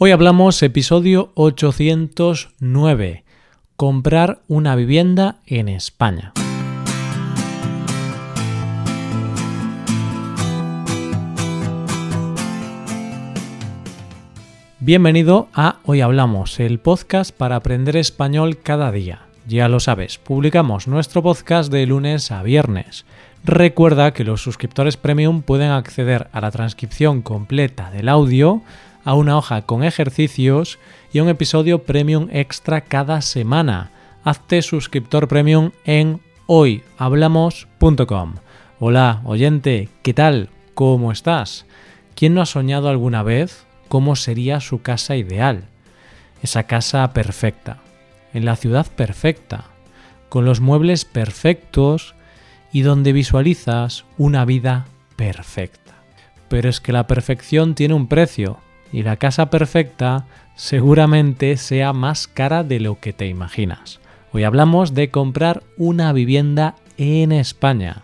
Hoy hablamos episodio 809, comprar una vivienda en España. Bienvenido a Hoy Hablamos, el podcast para aprender español cada día. Ya lo sabes, publicamos nuestro podcast de lunes a viernes. Recuerda que los suscriptores premium pueden acceder a la transcripción completa del audio, a una hoja con ejercicios y a un episodio premium extra cada semana. Hazte suscriptor premium en hoyhablamos.com. Hola, oyente, ¿qué tal? ¿Cómo estás? ¿Quién no ha soñado alguna vez cómo sería su casa ideal? Esa casa perfecta, en la ciudad perfecta, con los muebles perfectos y donde visualizas una vida perfecta. Pero es que la perfección tiene un precio y la casa perfecta seguramente sea más cara de lo que te imaginas. Hoy hablamos de comprar una vivienda en España.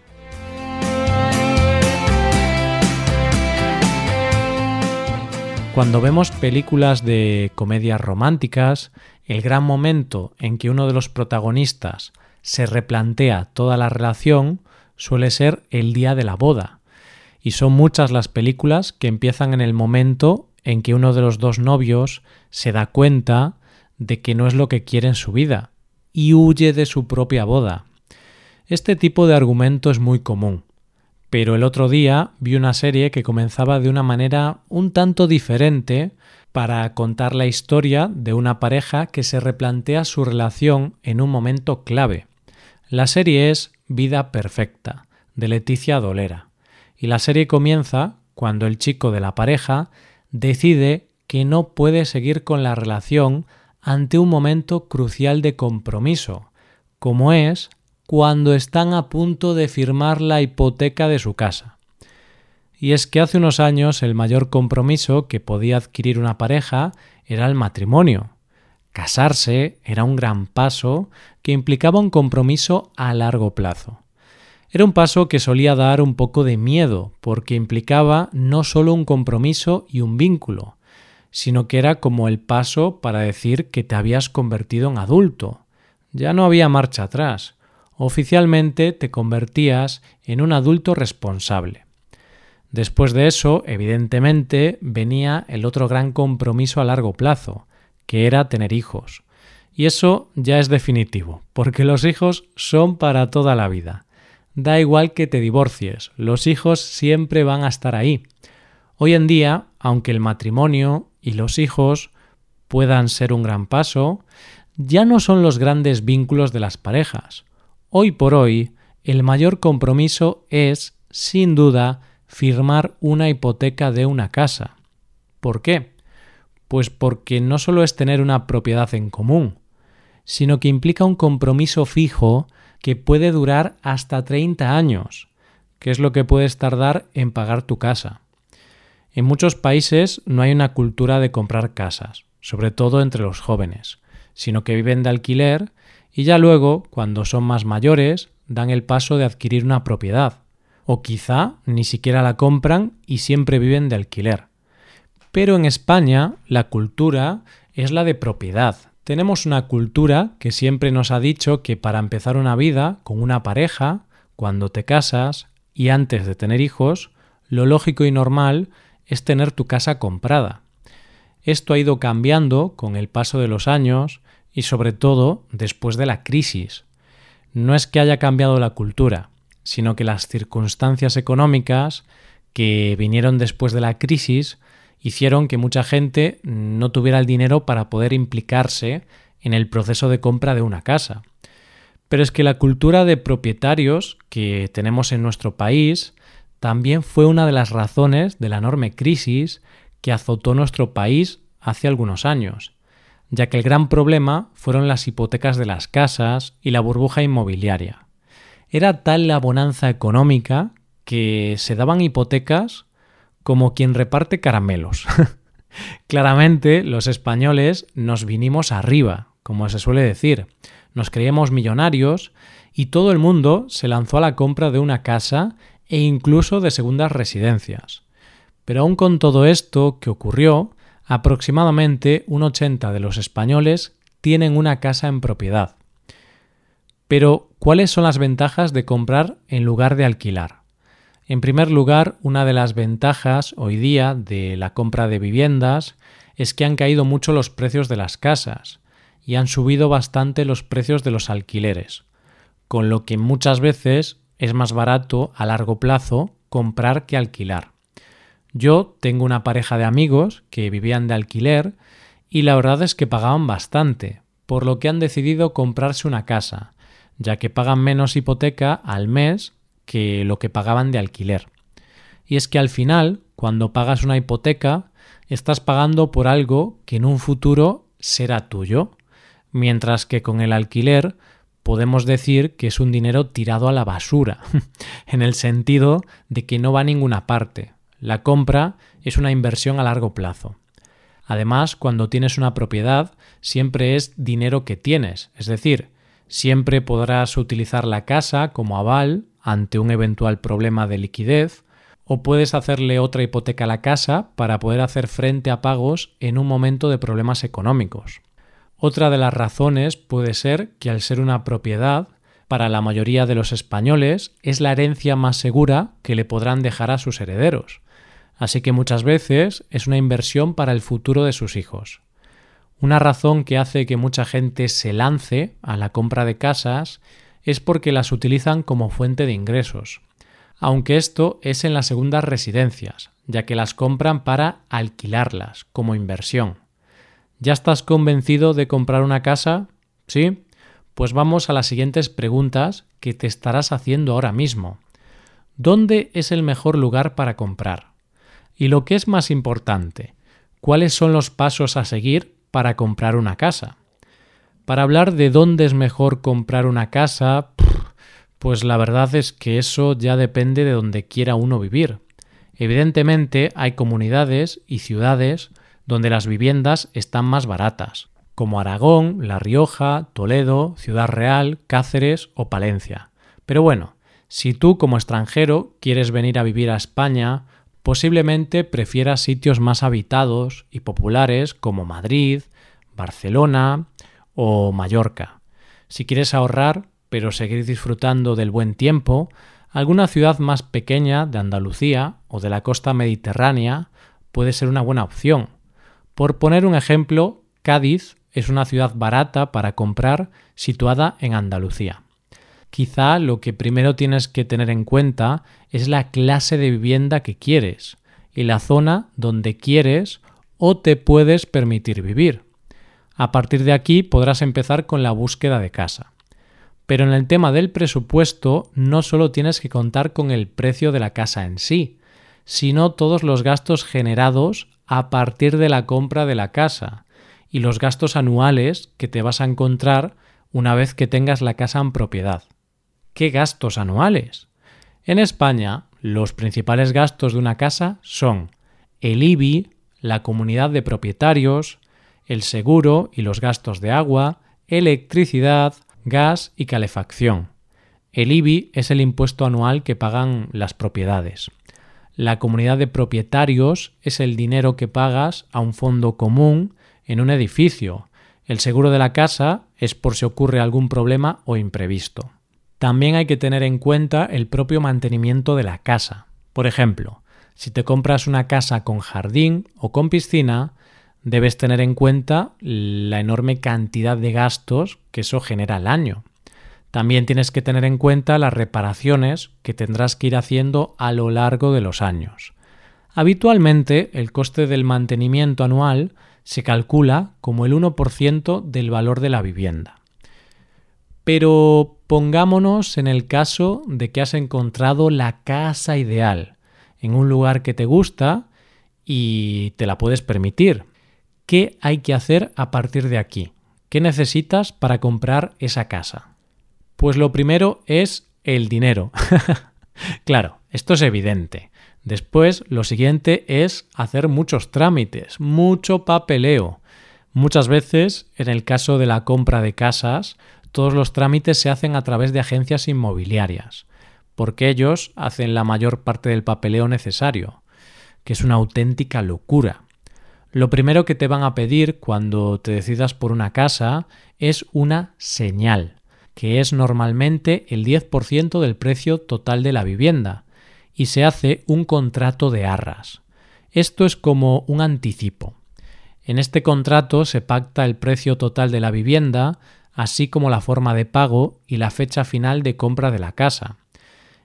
Cuando vemos películas de comedias románticas, el gran momento en que uno de los protagonistas se replantea toda la relación suele ser el día de la boda. Y son muchas las películas que empiezan en el momento en que uno de los dos novios se da cuenta de que no es lo que quiere en su vida y huye de su propia boda. Este tipo de argumento es muy común, pero el otro día vi una serie que comenzaba de una manera un tanto diferente para contar la historia de una pareja que se replantea su relación en un momento clave. La serie es Vida Perfecta, de Leticia Dolera, y la serie comienza cuando el chico de la pareja decide que no puede seguir con la relación ante un momento crucial de compromiso, como es cuando están a punto de firmar la hipoteca de su casa. Y es que hace unos años el mayor compromiso que podía adquirir una pareja era el matrimonio. Casarse era un gran paso que implicaba un compromiso a largo plazo. Era un paso que solía dar un poco de miedo, porque implicaba no solo un compromiso y un vínculo, sino que era como el paso para decir que te habías convertido en adulto. Ya no había marcha atrás. Oficialmente te convertías en un adulto responsable. Después de eso, evidentemente, venía el otro gran compromiso a largo plazo, que era tener hijos. Y eso ya es definitivo, porque los hijos son para toda la vida. Da igual que te divorcies, los hijos siempre van a estar ahí. Hoy en día, aunque el matrimonio y los hijos puedan ser un gran paso, ya no son los grandes vínculos de las parejas. Hoy por hoy, el mayor compromiso es, sin duda, firmar una hipoteca de una casa. ¿Por qué? Pues porque no solo es tener una propiedad en común, sino que implica un compromiso fijo que puede durar hasta 30 años, que es lo que puedes tardar en pagar tu casa. En muchos países no hay una cultura de comprar casas, sobre todo entre los jóvenes, sino que viven de alquiler y ya luego, cuando son más mayores, dan el paso de adquirir una propiedad, o quizá ni siquiera la compran y siempre viven de alquiler. Pero en España la cultura es la de propiedad, tenemos una cultura que siempre nos ha dicho que para empezar una vida con una pareja, cuando te casas y antes de tener hijos, lo lógico y normal es tener tu casa comprada. Esto ha ido cambiando con el paso de los años y sobre todo después de la crisis. No es que haya cambiado la cultura, sino que las circunstancias económicas que vinieron después de la crisis hicieron que mucha gente no tuviera el dinero para poder implicarse en el proceso de compra de una casa. Pero es que la cultura de propietarios que tenemos en nuestro país también fue una de las razones de la enorme crisis que azotó nuestro país hace algunos años, ya que el gran problema fueron las hipotecas de las casas y la burbuja inmobiliaria. Era tal la bonanza económica que se daban hipotecas como quien reparte caramelos. Claramente los españoles nos vinimos arriba, como se suele decir. Nos creíamos millonarios y todo el mundo se lanzó a la compra de una casa e incluso de segundas residencias. Pero aún con todo esto que ocurrió, Aproximadamente un 80 de los españoles tienen una casa en propiedad. Pero, ¿cuáles son las ventajas de comprar en lugar de alquilar? En primer lugar, una de las ventajas hoy día de la compra de viviendas es que han caído mucho los precios de las casas y han subido bastante los precios de los alquileres, con lo que muchas veces es más barato a largo plazo comprar que alquilar. Yo tengo una pareja de amigos que vivían de alquiler y la verdad es que pagaban bastante, por lo que han decidido comprarse una casa, ya que pagan menos hipoteca al mes que lo que pagaban de alquiler. Y es que al final, cuando pagas una hipoteca, estás pagando por algo que en un futuro será tuyo, mientras que con el alquiler podemos decir que es un dinero tirado a la basura, en el sentido de que no va a ninguna parte. La compra es una inversión a largo plazo. Además, cuando tienes una propiedad, siempre es dinero que tienes, es decir, siempre podrás utilizar la casa como aval ante un eventual problema de liquidez, o puedes hacerle otra hipoteca a la casa para poder hacer frente a pagos en un momento de problemas económicos. Otra de las razones puede ser que al ser una propiedad, para la mayoría de los españoles es la herencia más segura que le podrán dejar a sus herederos. Así que muchas veces es una inversión para el futuro de sus hijos. Una razón que hace que mucha gente se lance a la compra de casas es porque las utilizan como fuente de ingresos, aunque esto es en las segundas residencias, ya que las compran para alquilarlas como inversión. ¿Ya estás convencido de comprar una casa? ¿Sí? Pues vamos a las siguientes preguntas que te estarás haciendo ahora mismo. ¿Dónde es el mejor lugar para comprar? Y lo que es más importante, ¿cuáles son los pasos a seguir para comprar una casa? Para hablar de dónde es mejor comprar una casa, pues la verdad es que eso ya depende de donde quiera uno vivir. Evidentemente hay comunidades y ciudades donde las viviendas están más baratas, como Aragón, La Rioja, Toledo, Ciudad Real, Cáceres o Palencia. Pero bueno, si tú como extranjero quieres venir a vivir a España, posiblemente prefieras sitios más habitados y populares como Madrid, Barcelona, o Mallorca. Si quieres ahorrar, pero seguir disfrutando del buen tiempo, alguna ciudad más pequeña de Andalucía o de la costa mediterránea puede ser una buena opción. Por poner un ejemplo, Cádiz es una ciudad barata para comprar situada en Andalucía. Quizá lo que primero tienes que tener en cuenta es la clase de vivienda que quieres y la zona donde quieres o te puedes permitir vivir. A partir de aquí podrás empezar con la búsqueda de casa. Pero en el tema del presupuesto no solo tienes que contar con el precio de la casa en sí, sino todos los gastos generados a partir de la compra de la casa y los gastos anuales que te vas a encontrar una vez que tengas la casa en propiedad. ¿Qué gastos anuales? En España, los principales gastos de una casa son el IBI, la comunidad de propietarios, el seguro y los gastos de agua, electricidad, gas y calefacción. El IBI es el impuesto anual que pagan las propiedades. La comunidad de propietarios es el dinero que pagas a un fondo común en un edificio. El seguro de la casa es por si ocurre algún problema o imprevisto. También hay que tener en cuenta el propio mantenimiento de la casa. Por ejemplo, si te compras una casa con jardín o con piscina, debes tener en cuenta la enorme cantidad de gastos que eso genera al año. También tienes que tener en cuenta las reparaciones que tendrás que ir haciendo a lo largo de los años. Habitualmente el coste del mantenimiento anual se calcula como el 1% del valor de la vivienda. Pero pongámonos en el caso de que has encontrado la casa ideal, en un lugar que te gusta y te la puedes permitir. ¿Qué hay que hacer a partir de aquí? ¿Qué necesitas para comprar esa casa? Pues lo primero es el dinero. claro, esto es evidente. Después, lo siguiente es hacer muchos trámites, mucho papeleo. Muchas veces, en el caso de la compra de casas, todos los trámites se hacen a través de agencias inmobiliarias, porque ellos hacen la mayor parte del papeleo necesario, que es una auténtica locura. Lo primero que te van a pedir cuando te decidas por una casa es una señal, que es normalmente el 10% del precio total de la vivienda, y se hace un contrato de arras. Esto es como un anticipo. En este contrato se pacta el precio total de la vivienda, así como la forma de pago y la fecha final de compra de la casa.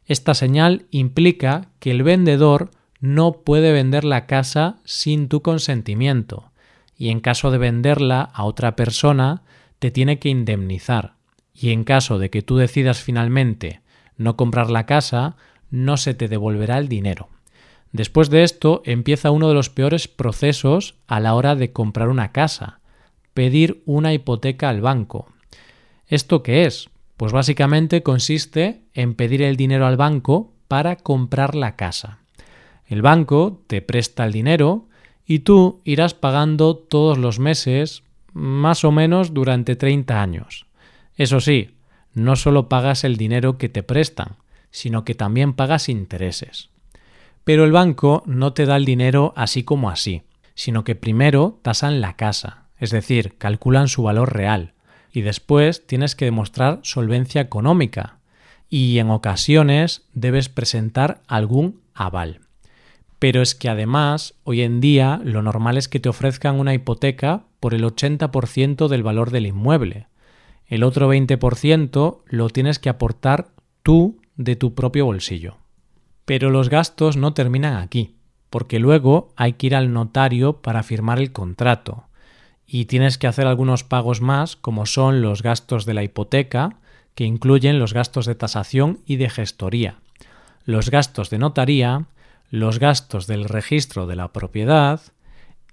Esta señal implica que el vendedor no puede vender la casa sin tu consentimiento y en caso de venderla a otra persona te tiene que indemnizar y en caso de que tú decidas finalmente no comprar la casa no se te devolverá el dinero. Después de esto empieza uno de los peores procesos a la hora de comprar una casa, pedir una hipoteca al banco. ¿Esto qué es? Pues básicamente consiste en pedir el dinero al banco para comprar la casa. El banco te presta el dinero y tú irás pagando todos los meses más o menos durante 30 años. Eso sí, no solo pagas el dinero que te prestan, sino que también pagas intereses. Pero el banco no te da el dinero así como así, sino que primero tasan la casa, es decir, calculan su valor real, y después tienes que demostrar solvencia económica, y en ocasiones debes presentar algún aval. Pero es que además, hoy en día, lo normal es que te ofrezcan una hipoteca por el 80% del valor del inmueble. El otro 20% lo tienes que aportar tú de tu propio bolsillo. Pero los gastos no terminan aquí, porque luego hay que ir al notario para firmar el contrato, y tienes que hacer algunos pagos más, como son los gastos de la hipoteca, que incluyen los gastos de tasación y de gestoría, los gastos de notaría, los gastos del registro de la propiedad,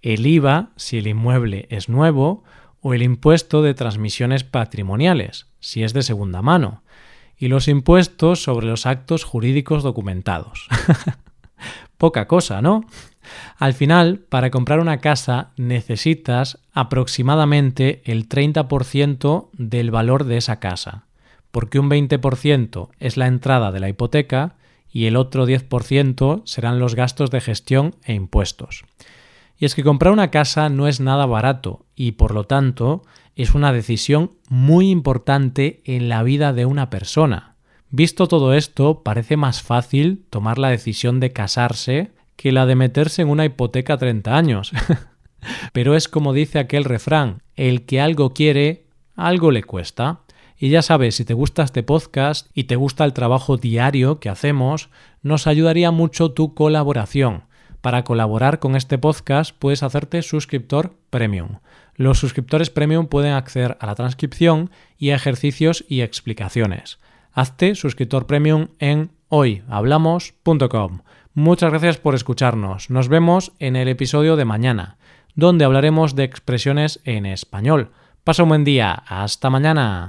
el IVA si el inmueble es nuevo, o el impuesto de transmisiones patrimoniales, si es de segunda mano, y los impuestos sobre los actos jurídicos documentados. Poca cosa, ¿no? Al final, para comprar una casa necesitas aproximadamente el 30% del valor de esa casa, porque un 20% es la entrada de la hipoteca y el otro 10% serán los gastos de gestión e impuestos. Y es que comprar una casa no es nada barato y por lo tanto es una decisión muy importante en la vida de una persona. Visto todo esto, parece más fácil tomar la decisión de casarse que la de meterse en una hipoteca a 30 años. Pero es como dice aquel refrán, el que algo quiere, algo le cuesta. Y ya sabes, si te gusta este podcast y te gusta el trabajo diario que hacemos, nos ayudaría mucho tu colaboración. Para colaborar con este podcast puedes hacerte suscriptor premium. Los suscriptores premium pueden acceder a la transcripción y a ejercicios y explicaciones. Hazte suscriptor premium en hoyhablamos.com. Muchas gracias por escucharnos. Nos vemos en el episodio de mañana, donde hablaremos de expresiones en español. Pasa un buen día. Hasta mañana.